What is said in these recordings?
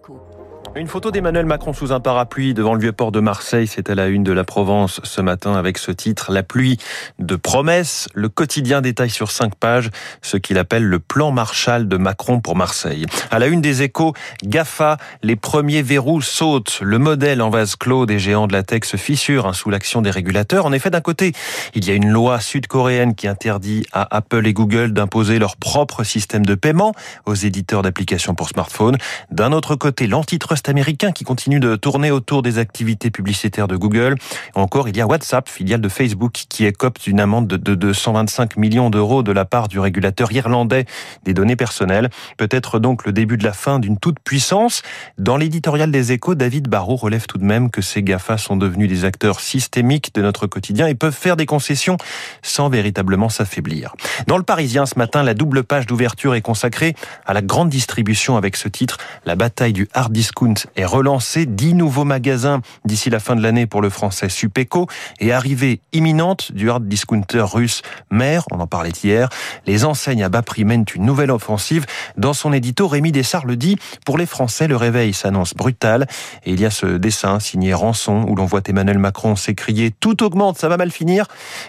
苦。Une photo d'Emmanuel Macron sous un parapluie devant le vieux port de Marseille, c'est à la une de la Provence ce matin avec ce titre La pluie de promesses. Le quotidien détaille sur cinq pages ce qu'il appelle le plan Marshall de Macron pour Marseille. À la une des échos, GAFA, les premiers verrous sautent. Le modèle en vase clos des géants de la tech se fissure hein, sous l'action des régulateurs. En effet, d'un côté, il y a une loi sud-coréenne qui interdit à Apple et Google d'imposer leur propre système de paiement aux éditeurs d'applications pour smartphones. D'un autre côté, l'antitrust américain qui continue de tourner autour des activités publicitaires de Google. Encore, il y a WhatsApp, filiale de Facebook, qui écope d'une amende de 225 millions d'euros de la part du régulateur irlandais des données personnelles. Peut-être donc le début de la fin d'une toute puissance. Dans l'éditorial des échos, David Barrault relève tout de même que ces GAFA sont devenus des acteurs systémiques de notre quotidien et peuvent faire des concessions sans véritablement s'affaiblir. Dans le Parisien, ce matin, la double page d'ouverture est consacrée à la grande distribution avec ce titre, la bataille du hard discount est relancé. Dix nouveaux magasins d'ici la fin de l'année pour le français Supeco et arrivée imminente du hard discounter russe Mer, on en parlait hier. Les enseignes à bas prix mènent une nouvelle offensive. Dans son édito, Rémi Dessart le dit, pour les Français, le réveil s'annonce brutal. Et il y a ce dessin signé Rançon où l'on voit Emmanuel Macron s'écrier « Tout augmente, ça va mal finir »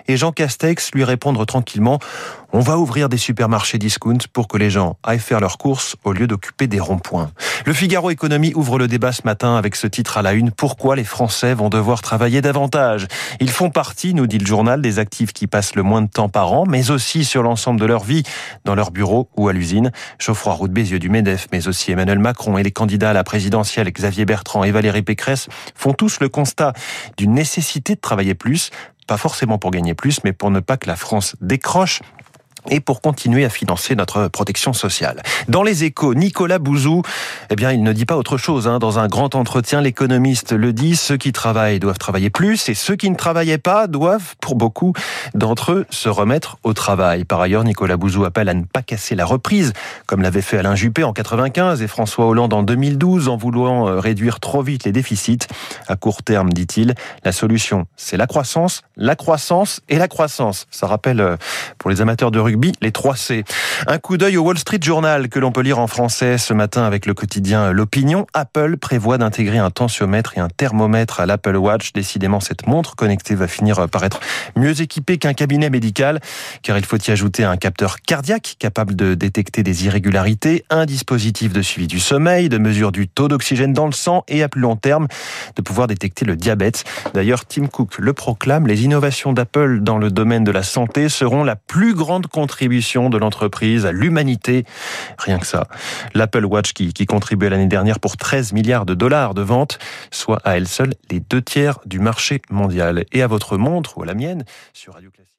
et Jean Castex lui répondre tranquillement « On va ouvrir des supermarchés discount pour que les gens aillent faire leurs courses au lieu d'occuper des ronds-points. » Le Figaro Économie ouvre le débat ce matin avec ce titre à la une. Pourquoi les Français vont devoir travailler davantage? Ils font partie, nous dit le journal, des actifs qui passent le moins de temps par an, mais aussi sur l'ensemble de leur vie, dans leur bureau ou à l'usine. Geoffroy Roux Bézieux du MEDEF, mais aussi Emmanuel Macron et les candidats à la présidentielle Xavier Bertrand et Valérie Pécresse font tous le constat d'une nécessité de travailler plus, pas forcément pour gagner plus, mais pour ne pas que la France décroche et pour continuer à financer notre protection sociale. Dans les échos, Nicolas Bouzou, eh bien, il ne dit pas autre chose. Hein. Dans un grand entretien, l'économiste le dit, ceux qui travaillent doivent travailler plus et ceux qui ne travaillaient pas doivent, pour beaucoup d'entre eux, se remettre au travail. Par ailleurs, Nicolas Bouzou appelle à ne pas casser la reprise, comme l'avait fait Alain Juppé en 95 et François Hollande en 2012, en voulant euh, réduire trop vite les déficits. À court terme, dit-il, la solution, c'est la croissance, la croissance et la croissance. Ça rappelle, euh, pour les amateurs de les 3 C. Un coup d'œil au Wall Street Journal que l'on peut lire en français ce matin avec le quotidien L'Opinion. Apple prévoit d'intégrer un tensiomètre et un thermomètre à l'Apple Watch. Décidément, cette montre connectée va finir par être mieux équipée qu'un cabinet médical, car il faut y ajouter un capteur cardiaque capable de détecter des irrégularités, un dispositif de suivi du sommeil, de mesure du taux d'oxygène dans le sang et à plus long terme de pouvoir détecter le diabète. D'ailleurs, Tim Cook le proclame, les innovations d'Apple dans le domaine de la santé seront la plus grande contribution de l'entreprise à l'humanité. Rien que ça. L'Apple Watch qui, qui contribuait l'année dernière pour 13 milliards de dollars de ventes, soit à elle seule les deux tiers du marché mondial. Et à votre montre ou à la mienne sur Radio Classique.